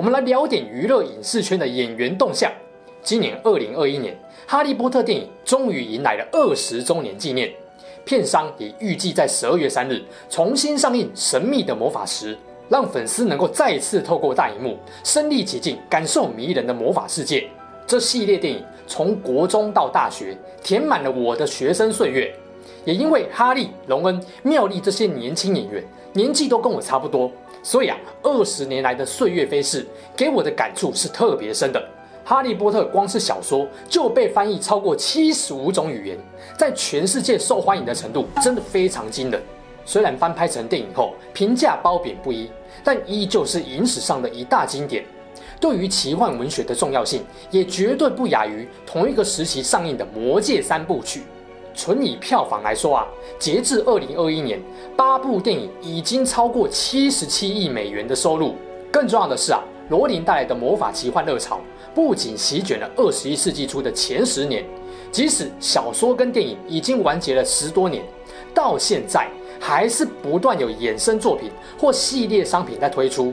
我们来聊点娱乐影视圈的演员动向。今年二零二一年，《哈利波特》电影终于迎来了二十周年纪念，片商也预计在十二月三日重新上映《神秘的魔法石》，让粉丝能够再次透过大荧幕身历其境，感受迷人的魔法世界。这系列电影从国中到大学，填满了我的学生岁月。也因为哈利、荣恩、妙丽这些年轻演员年纪都跟我差不多。所以啊，二十年来的岁月飞逝，给我的感触是特别深的。哈利波特光是小说就被翻译超过七十五种语言，在全世界受欢迎的程度真的非常惊人。虽然翻拍成电影后评价褒贬不一，但依旧是影史上的一大经典。对于奇幻文学的重要性，也绝对不亚于同一个时期上映的《魔戒》三部曲。纯以票房来说啊，截至二零二一年，八部电影已经超过七十七亿美元的收入。更重要的是啊，罗琳带来的魔法奇幻热潮不仅席卷了二十一世纪初的前十年，即使小说跟电影已经完结了十多年，到现在还是不断有衍生作品或系列商品在推出。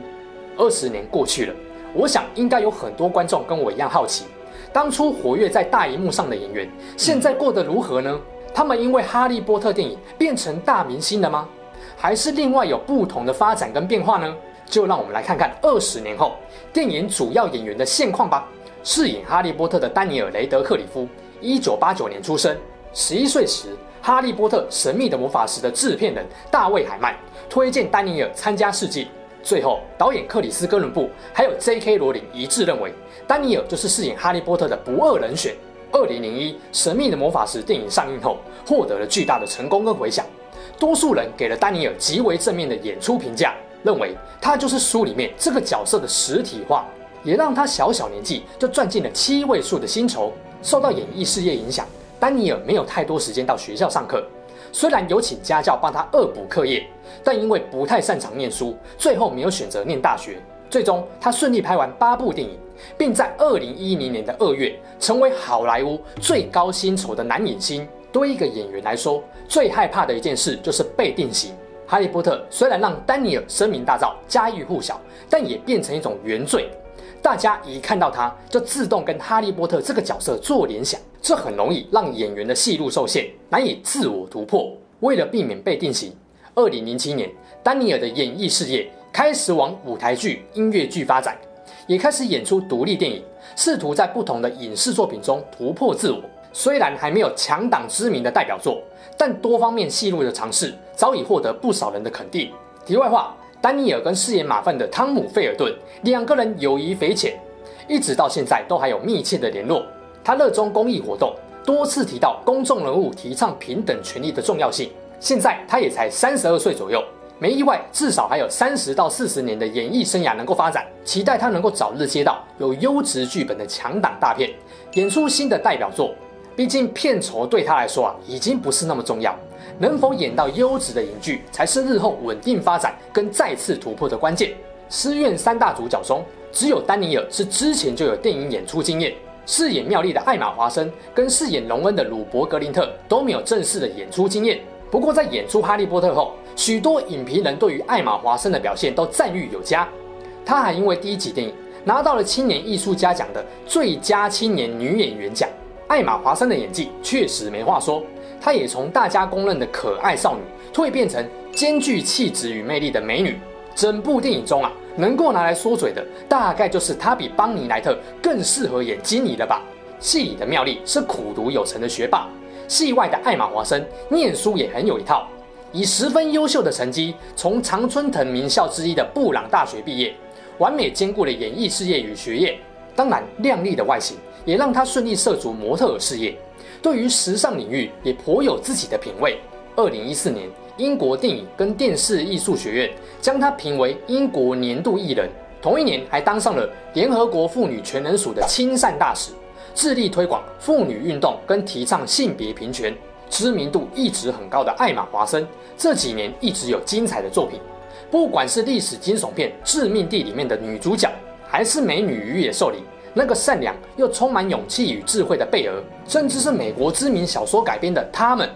二十年过去了，我想应该有很多观众跟我一样好奇。当初活跃在大荧幕上的演员，现在过得如何呢？他们因为《哈利波特》电影变成大明星了吗？还是另外有不同的发展跟变化呢？就让我们来看看二十年后电影主要演员的现况吧。饰演哈利波特的丹尼尔·雷德克里夫，一九八九年出生。十一岁时，《哈利波特：神秘的魔法石》的制片人大卫·海曼推荐丹尼尔参加试镜。最后，导演克里斯·哥伦布还有 J.K. 罗琳一致认为，丹尼尔就是饰演哈利波特的不二人选。二零零一《神秘的魔法石》电影上映后，获得了巨大的成功跟回响，多数人给了丹尼尔极为正面的演出评价，认为他就是书里面这个角色的实体化，也让他小小年纪就赚进了七位数的薪酬。受到演艺事业影响，丹尼尔没有太多时间到学校上课。虽然有请家教帮他恶补课业，但因为不太擅长念书，最后没有选择念大学。最终，他顺利拍完八部电影，并在二零一零年的二月成为好莱坞最高薪酬的男影星。对一个演员来说，最害怕的一件事就是被定型。哈利波特虽然让丹尼尔声名大噪、家喻户晓，但也变成一种原罪。大家一看到他，就自动跟哈利波特这个角色做联想，这很容易让演员的戏路受限，难以自我突破。为了避免被定型，二零零七年，丹尼尔的演艺事业开始往舞台剧、音乐剧发展，也开始演出独立电影，试图在不同的影视作品中突破自我。虽然还没有强档知名的代表作，但多方面戏路的尝试早已获得不少人的肯定。题外话。丹尼尔跟饰演马份的汤姆·费尔顿两个人友谊匪浅，一直到现在都还有密切的联络。他热衷公益活动，多次提到公众人物提倡平等权利的重要性。现在他也才三十二岁左右，没意外，至少还有三十到四十年的演艺生涯能够发展。期待他能够早日接到有优质剧本的强档大片，演出新的代表作。毕竟片酬对他来说啊，已经不是那么重要。能否演到优质的影剧，才是日后稳定发展跟再次突破的关键。狮院三大主角中，只有丹尼尔是之前就有电影演出经验。饰演妙丽的艾玛华森跟饰演荣恩的鲁伯格林特都没有正式的演出经验。不过在演出哈利波特后，许多影评人对于艾玛华森的表现都赞誉有加。他还因为第一集电影拿到了青年艺术家奖的最佳青年女演员奖。艾玛华森的演技确实没话说。她也从大家公认的可爱少女蜕变成兼具气质与魅力的美女。整部电影中啊，能够拿来说嘴的，大概就是他比邦尼莱特更适合演基尼了吧。戏里的妙丽是苦读有成的学霸，戏外的艾玛华森念书也很有一套，以十分优秀的成绩从常春藤名校之一的布朗大学毕业，完美兼顾了演艺事业与学业。当然，靓丽的外形也让她顺利涉足模特儿事业。对于时尚领域也颇有自己的品味。二零一四年，英国电影跟电视艺术学院将他评为英国年度艺人，同一年还当上了联合国妇女全能署的亲善大使，致力推广妇女运动跟提倡性别平权。知名度一直很高的艾玛·华森，这几年一直有精彩的作品，不管是历史惊悚片《致命地》里面的女主角，还是《美女与野兽》里那个善良又充满勇气与智慧的贝儿，甚至是美国知名小说改编的《她们》，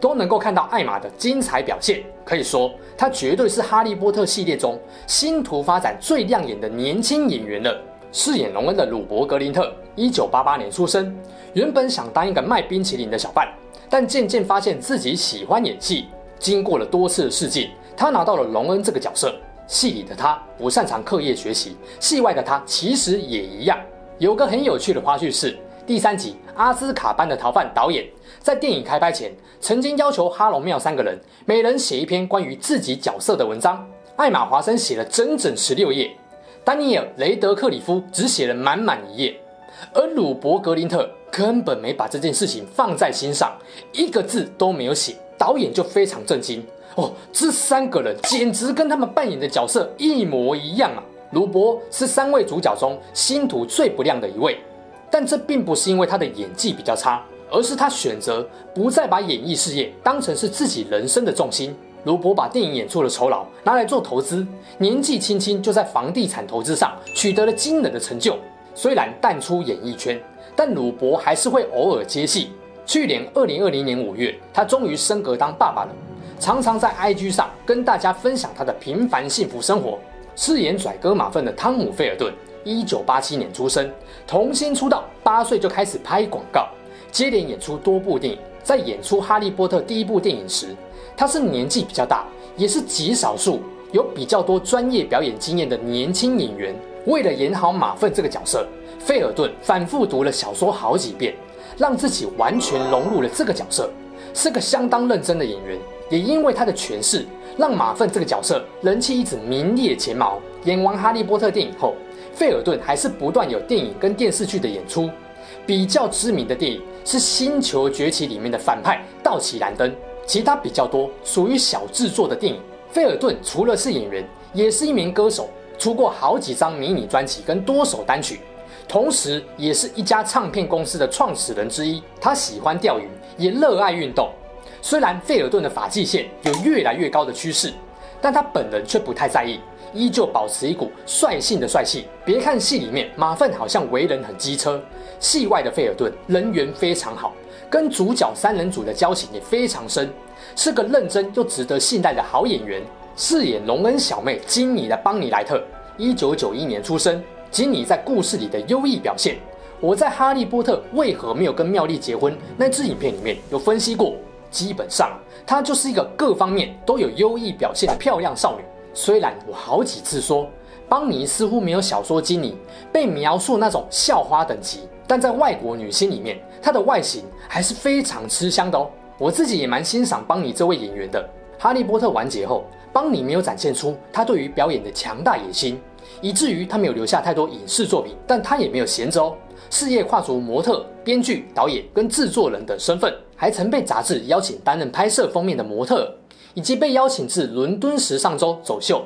都能够看到艾玛的精彩表现。可以说，她绝对是《哈利波特》系列中星途发展最亮眼的年轻演员了。饰演荣恩的鲁伯·格林特，一九八八年出生，原本想当一个卖冰淇淋的小贩。但渐渐发现自己喜欢演戏，经过了多次的试镜，他拿到了荣恩这个角色。戏里的他不擅长课业学习，戏外的他其实也一样。有个很有趣的花絮是，第三集《阿兹卡班的逃犯》导演在电影开拍前，曾经要求哈龙妙三个人每人写一篇关于自己角色的文章。艾玛华森写了整整十六页，丹尼尔雷德克里夫只写了满满一页，而鲁伯格林特。根本没把这件事情放在心上，一个字都没有写。导演就非常震惊哦，这三个人简直跟他们扮演的角色一模一样啊！鲁伯是三位主角中星途最不亮的一位，但这并不是因为他的演技比较差，而是他选择不再把演艺事业当成是自己人生的重心。鲁伯把电影演出的酬劳拿来做投资，年纪轻轻就在房地产投资上取得了惊人的成就。虽然淡出演艺圈。但鲁伯还是会偶尔接戏。去年二零二零年五月，他终于升格当爸爸了，常常在 IG 上跟大家分享他的平凡幸福生活。饰演拽哥马粪的汤姆·费尔顿，一九八七年出生，童星出道，八岁就开始拍广告，接连演出多部电影。在演出《哈利波特》第一部电影时，他是年纪比较大，也是极少数有比较多专业表演经验的年轻演员。为了演好马粪这个角色，费尔顿反复读了小说好几遍，让自己完全融入了这个角色，是个相当认真的演员。也因为他的诠释，让马粪这个角色人气一直名列前茅。演完《哈利波特》电影后，费尔顿还是不断有电影跟电视剧的演出。比较知名的电影是《星球崛起》里面的反派道奇兰登，其他比较多属于小制作的电影。费尔顿除了是演员，也是一名歌手，出过好几张迷你专辑跟多首单曲。同时，也是一家唱片公司的创始人之一。他喜欢钓鱼，也热爱运动。虽然费尔顿的发际线有越来越高的趋势，但他本人却不太在意，依旧保持一股率性的帅气。别看戏里面马粪好像为人很机车，戏外的费尔顿人缘非常好，跟主角三人组的交情也非常深，是个认真又值得信赖的好演员。饰演隆恩小妹金妮的邦尼莱特，一九九一年出生。金妮在故事里的优异表现，我在《哈利波特为何没有跟妙丽结婚》那支影片里面有分析过。基本上，她就是一个各方面都有优异表现的漂亮少女。虽然我好几次说邦妮似乎没有小说金妮被描述那种校花等级，但在外国女星里面，她的外形还是非常吃香的哦。我自己也蛮欣赏邦妮这位演员的。《哈利波特》完结后，邦妮没有展现出她对于表演的强大野心。以至于他没有留下太多影视作品，但他也没有闲着哦，事业跨足模特、编剧、导演跟制作人等身份，还曾被杂志邀请担任拍摄封面的模特，以及被邀请至伦敦时尚周走秀，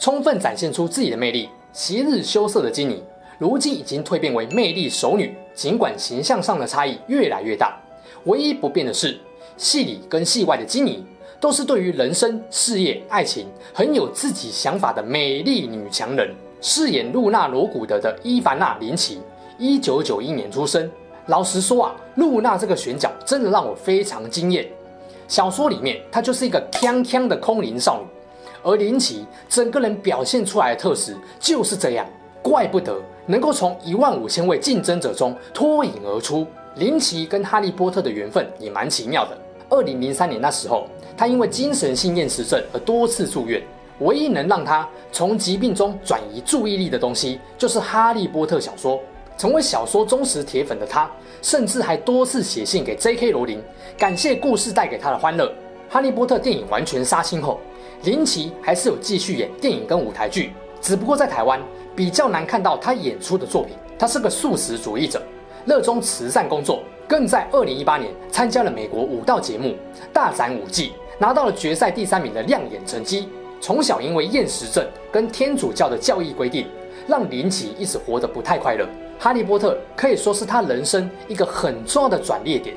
充分展现出自己的魅力。昔日羞涩的基尼，如今已经蜕变为魅力熟女，尽管形象上的差异越来越大，唯一不变的是，戏里跟戏外的基尼。都是对于人生、事业、爱情很有自己想法的美丽女强人。饰演露娜·罗古德的伊凡娜·林奇，一九九一年出生。老实说啊，露娜这个选角真的让我非常惊艳。小说里面她就是一个锵锵的空灵少女，而林奇整个人表现出来的特质就是这样，怪不得能够从一万五千位竞争者中脱颖而出。林奇跟哈利波特的缘分也蛮奇妙的。二零零三年那时候。他因为精神性厌食症而多次住院，唯一能让他从疾病中转移注意力的东西，就是《哈利波特》小说。成为小说忠实铁粉的他，甚至还多次写信给 J.K. 罗琳，感谢故事带给他的欢乐。《哈利波特》电影完全杀青后，林奇还是有继续演电影跟舞台剧，只不过在台湾比较难看到他演出的作品。他是个素食主义者，热衷慈善工作，更在二零一八年参加了美国舞蹈节目《大展舞技》。拿到了决赛第三名的亮眼成绩。从小因为厌食症跟天主教的教义规定，让林奇一直活得不太快乐。哈利波特可以说是他人生一个很重要的转捩点，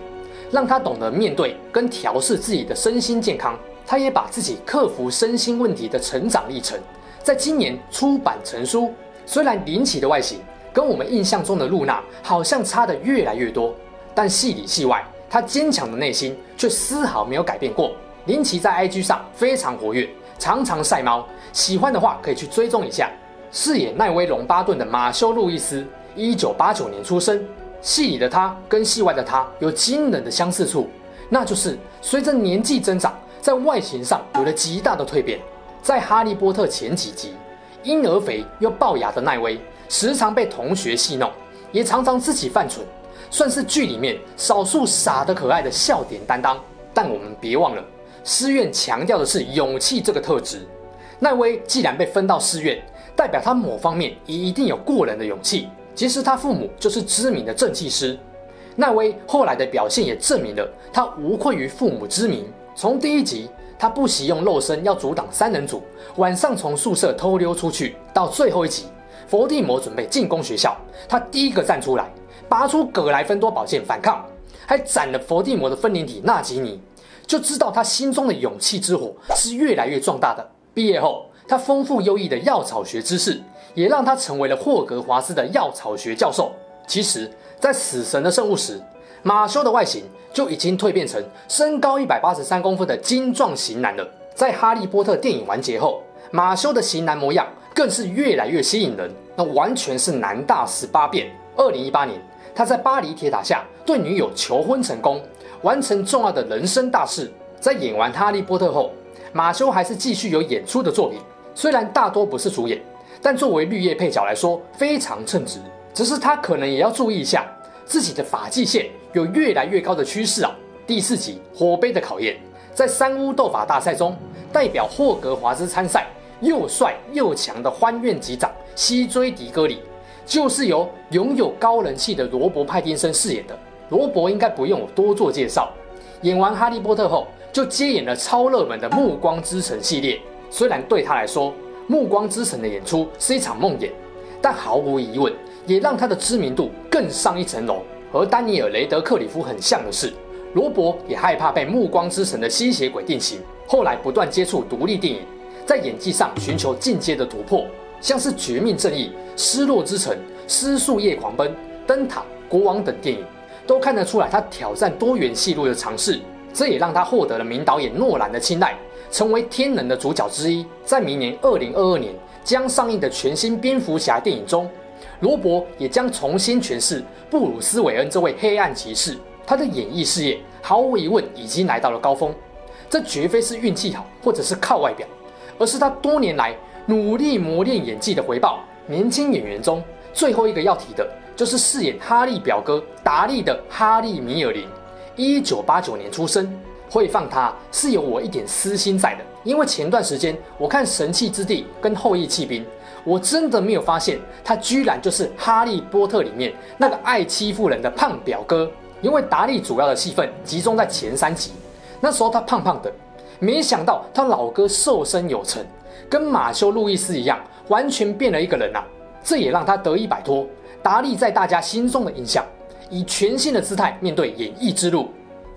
让他懂得面对跟调试自己的身心健康。他也把自己克服身心问题的成长历程，在今年出版成书。虽然林奇的外形跟我们印象中的露娜好像差得越来越多，但戏里戏外，他坚强的内心却丝毫没有改变过。林奇在 IG 上非常活跃，常常晒猫，喜欢的话可以去追踪一下。饰演奈威·龙巴顿的马修·路易斯。一九八九年出生，戏里的他跟戏外的他有惊人的相似处，那就是随着年纪增长，在外形上有了极大的蜕变。在《哈利波特》前几集，婴儿肥又龅牙的奈威，时常被同学戏弄，也常常自己犯蠢，算是剧里面少数傻得可爱的笑点担当。但我们别忘了，狮院强调的是勇气这个特质。奈威既然被分到狮院，代表他某方面也一定有过人的勇气。其实他父母就是知名的正气师，奈威后来的表现也证明了他无愧于父母之名。从第一集他不惜用肉身要阻挡三人组晚上从宿舍偷溜出去，到最后一集伏地魔准备进攻学校，他第一个站出来，拔出葛莱芬多宝剑反抗，还斩了伏地魔的分灵体纳吉尼，就知道他心中的勇气之火是越来越壮大的。毕业后，他丰富优异的药草学知识。也让他成为了霍格华兹的药草学教授。其实，在死神的圣物时，马修的外形就已经蜕变成身高一百八十三公分的精壮型男了。在哈利波特电影完结后，马修的型男模样更是越来越吸引人，那完全是男大十八变。二零一八年，他在巴黎铁塔下对女友求婚成功，完成重要的人生大事。在演完哈利波特后，马修还是继续有演出的作品，虽然大多不是主演。但作为绿叶配角来说，非常称职。只是他可能也要注意一下自己的发际线有越来越高的趋势啊。第四集《火杯的考验》在三巫斗法大赛中，代表霍格华兹参赛又帅又强的欢院级长西追迪戈里，就是由拥有高人气的罗伯·派丁森饰演的。罗伯应该不用我多做介绍，演完《哈利波特》后就接演了超热门的《暮光之城》系列。虽然对他来说，《暮光之城》的演出是一场梦魇，但毫无疑问，也让他的知名度更上一层楼。和丹尼尔·雷德克里夫很像的是，罗伯也害怕被《暮光之城》的吸血鬼定型，后来不断接触独立电影，在演技上寻求进阶的突破，像是《绝命正义》《失落之城》《失速夜狂奔》《灯塔》《国王》等电影，都看得出来他挑战多元戏路的尝试，这也让他获得了名导演诺兰的青睐。成为天能的主角之一，在明年二零二二年将上映的全新蝙蝠侠电影中，罗伯也将重新诠释布鲁斯·韦恩这位黑暗骑士。他的演艺事业毫无疑问已经来到了高峰，这绝非是运气好，或者是靠外表，而是他多年来努力磨练演技的回报。年轻演员中最后一个要提的，就是饰演哈利表哥达利的哈利·米尔林，一九八九年出生。会放他是有我一点私心在的，因为前段时间我看《神器之地》跟《后翼弃兵》，我真的没有发现他居然就是《哈利波特》里面那个爱欺负人的胖表哥。因为达利主要的戏份集中在前三集，那时候他胖胖的，没想到他老哥瘦身有成，跟马修·路易斯一样，完全变了一个人啊！这也让他得以摆脱达利在大家心中的印象，以全新的姿态面对演艺之路。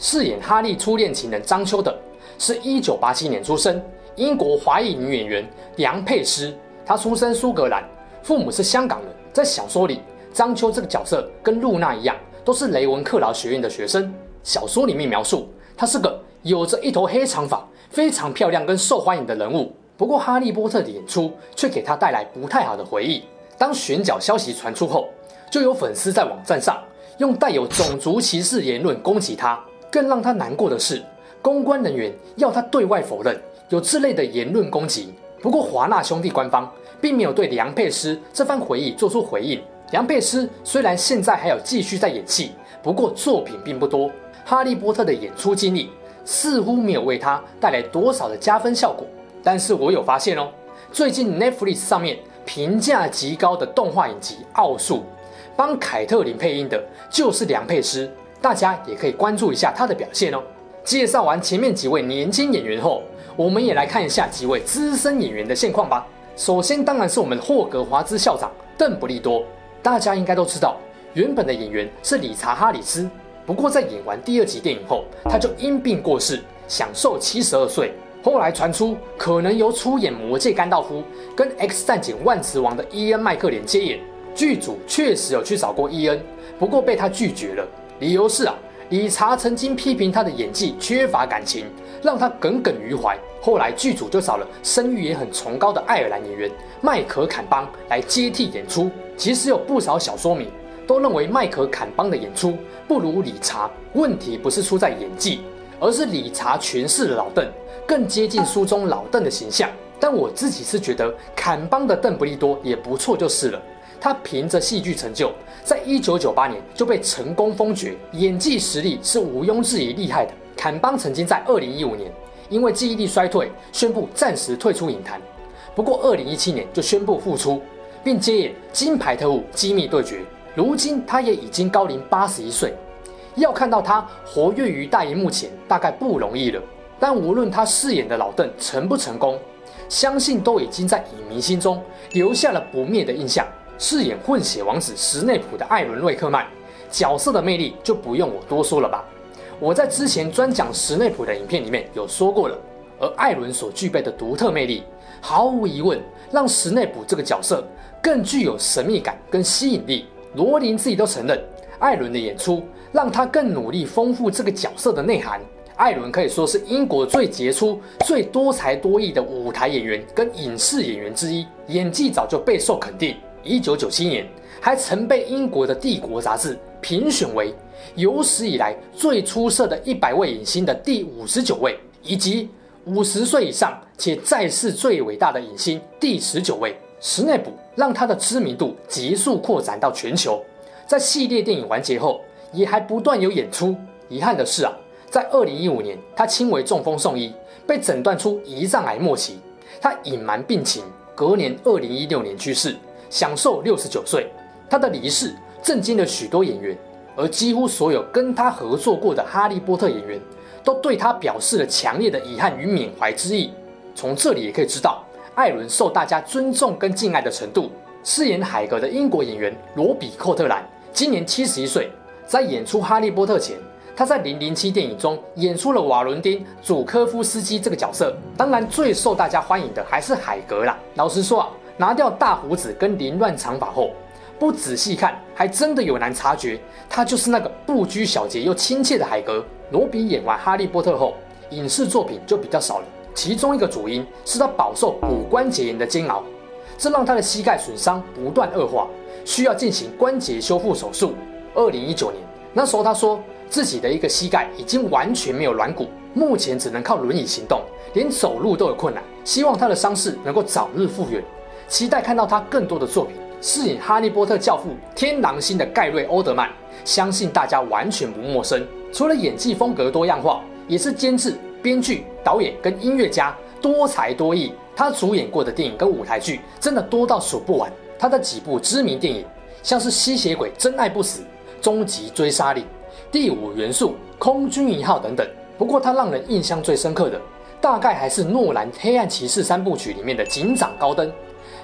饰演哈利初恋情人张秋的，是一九八七年出生英国华裔女演员梁佩诗。她出生苏格兰，父母是香港人。在小说里，张秋这个角色跟露娜一样，都是雷文克劳学院的学生。小说里面描述，她是个有着一头黑长发、非常漂亮跟受欢迎的人物。不过，哈利波特的演出却给她带来不太好的回忆。当选角消息传出后，就有粉丝在网站上用带有种族歧视言论攻击她。更让他难过的是，公关人员要他对外否认有这类的言论攻击。不过华纳兄弟官方并没有对梁佩斯这番回忆做出回应。梁佩斯虽然现在还有继续在演戏，不过作品并不多。哈利波特的演出经历似乎没有为他带来多少的加分效果。但是我有发现哦，最近 Netflix 上面评价极高的动画影集《奥术》，帮凯特琳配音的就是梁佩斯。大家也可以关注一下他的表现哦。介绍完前面几位年轻演员后，我们也来看一下几位资深演员的现况吧。首先当然是我们霍格华兹校长邓布利多，大家应该都知道，原本的演员是理查·哈里斯，不过在演完第二集电影后，他就因病过世，享寿七十二岁。后来传出可能由出演《魔戒》甘道夫跟《X 战警：万磁王》的伊恩·麦克连接演，剧组确实有去找过伊恩，不过被他拒绝了，理由是啊，理查曾经批评他的演技缺乏感情，让他耿耿于怀。后来剧组就找了声誉也很崇高的爱尔兰演员麦可坎邦来接替演出。其实有不少小说迷都认为麦可坎邦的演出不如理查，问题不是出在演技，而是理查诠释的老邓更接近书中老邓的形象。但我自己是觉得坎邦的邓布利多也不错就是了。他凭着戏剧成就，在一九九八年就被成功封爵，演技实力是毋庸置疑厉害的。坎邦曾经在二零一五年。因为记忆力衰退，宣布暂时退出影坛。不过，二零一七年就宣布复出，并接演《金牌特务：机密对决》。如今他也已经高龄八十一岁，要看到他活跃于大荧幕前，大概不容易了。但无论他饰演的老邓成不成功，相信都已经在影迷心中留下了不灭的印象。饰演混血王子史内普的艾伦·瑞克曼，角色的魅力就不用我多说了吧。我在之前专讲史内普的影片里面有说过了，而艾伦所具备的独特魅力，毫无疑问让史内普这个角色更具有神秘感跟吸引力。罗琳自己都承认，艾伦的演出让他更努力丰富这个角色的内涵。艾伦可以说是英国最杰出、最多才多艺的舞台演员跟影视演员之一，演技早就备受肯定。一九九七年，还曾被英国的《帝国》杂志评选为。有史以来最出色的一百位影星的第五十九位，以及五十岁以上且在世最伟大的影星第十九位，史内普让他的知名度急速扩展到全球。在系列电影完结后，也还不断有演出。遗憾的是啊，在二零一五年，他轻微中风送医，被诊断出胰脏癌末期。他隐瞒病情，隔年二零一六年去世，享寿六十九岁。他的离世震惊了许多演员。而几乎所有跟他合作过的哈利波特演员，都对他表示了强烈的遗憾与缅怀之意。从这里也可以知道，艾伦受大家尊重跟敬爱的程度。饰演海格的英国演员罗比·寇特兰今年七十一岁，在演出哈利波特前，他在《零零七》电影中演出了瓦伦丁·祖科夫斯基这个角色。当然，最受大家欢迎的还是海格啦。老实说啊，拿掉大胡子跟凌乱长发后，不仔细看，还真的有难察觉，他就是那个不拘小节又亲切的海格。罗比演完《哈利波特》后，影视作品就比较少了。其中一个主因是他饱受骨关节炎的煎熬，这让他的膝盖损伤不断恶化，需要进行关节修复手术。二零一九年，那时候他说自己的一个膝盖已经完全没有软骨，目前只能靠轮椅行动，连走路都有困难。希望他的伤势能够早日复原，期待看到他更多的作品。饰演《哈利波特》教父天狼星的盖瑞·欧德曼，相信大家完全不陌生。除了演技风格多样化，也是监制、编剧、导演跟音乐家，多才多艺。他主演过的电影跟舞台剧真的多到数不完。他的几部知名电影，像是《吸血鬼真爱不死》《终极追杀令》《第五元素》《空军一号》等等。不过他让人印象最深刻的，大概还是诺兰《黑暗骑士》三部曲里面的警长高登。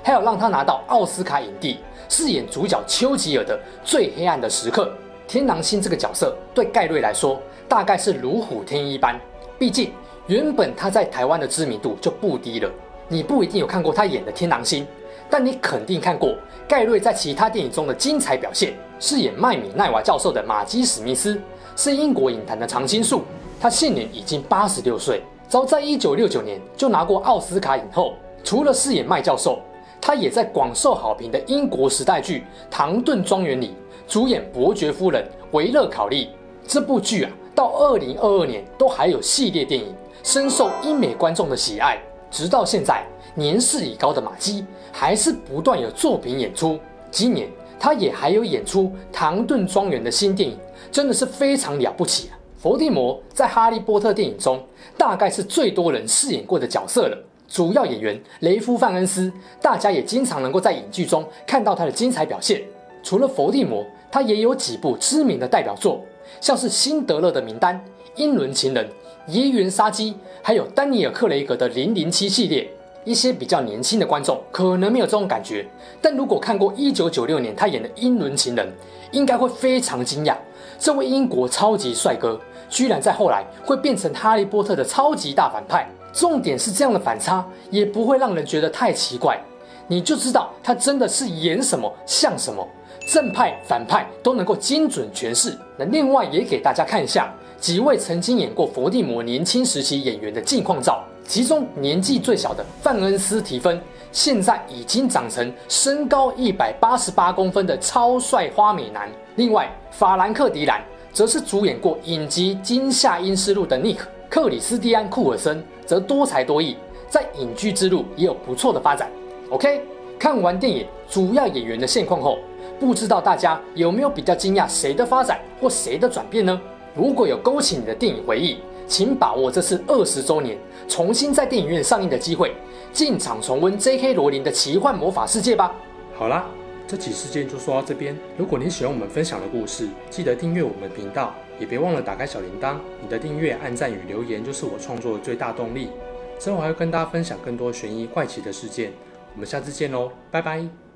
还有让他拿到奥斯卡影帝，饰演主角丘吉尔的最黑暗的时刻。天狼星这个角色对盖瑞来说，大概是如虎添翼般。毕竟原本他在台湾的知名度就不低了。你不一定有看过他演的天狼星，但你肯定看过盖瑞在其他电影中的精彩表现。饰演麦米奈娃教授的马基史密斯，是英国影坛的常青树。他现年已经八十六岁，早在一九六九年就拿过奥斯卡影后。除了饰演麦教授。他也在广受好评的英国时代剧《唐顿庄园》里主演伯爵夫人维勒考利。这部剧啊，到二零二二年都还有系列电影，深受英美观众的喜爱。直到现在，年事已高的马姬还是不断有作品演出。今年他也还有演出《唐顿庄园》的新电影，真的是非常了不起啊！伏地魔在《哈利波特》电影中，大概是最多人饰演过的角色了。主要演员雷夫·范恩斯，大家也经常能够在影剧中看到他的精彩表现。除了佛地魔，他也有几部知名的代表作，像是《辛德勒的名单》、《英伦情人》、《疑云杀机》，还有丹尼尔·克雷格的《零零七》系列。一些比较年轻的观众可能没有这种感觉，但如果看过1996年他演的《英伦情人》，应该会非常惊讶，这位英国超级帅哥居然在后来会变成哈利波特的超级大反派。重点是这样的反差也不会让人觉得太奇怪，你就知道他真的是演什么像什么，正派反派都能够精准诠释。那另外也给大家看一下几位曾经演过伏地魔年轻时期演员的近况照，其中年纪最小的范恩斯提芬，现在已经长成身高一百八十八公分的超帅花美男。另外法兰克·迪兰则是主演过影集《惊吓因斯路》的尼克。克里斯蒂安·库尔森则多才多艺，在影剧之路也有不错的发展。OK，看完电影主要演员的现况后，不知道大家有没有比较惊讶谁的发展或谁的转变呢？如果有勾起你的电影回忆，请把握这次二十周年重新在电影院上映的机会，进场重温 J.K. 罗琳的奇幻魔法世界吧。好啦。这起事件就说到这边。如果你喜欢我们分享的故事，记得订阅我们频道，也别忘了打开小铃铛。你的订阅、按赞与留言就是我创作的最大动力。之后还会跟大家分享更多悬疑怪奇的事件。我们下次见喽，拜拜。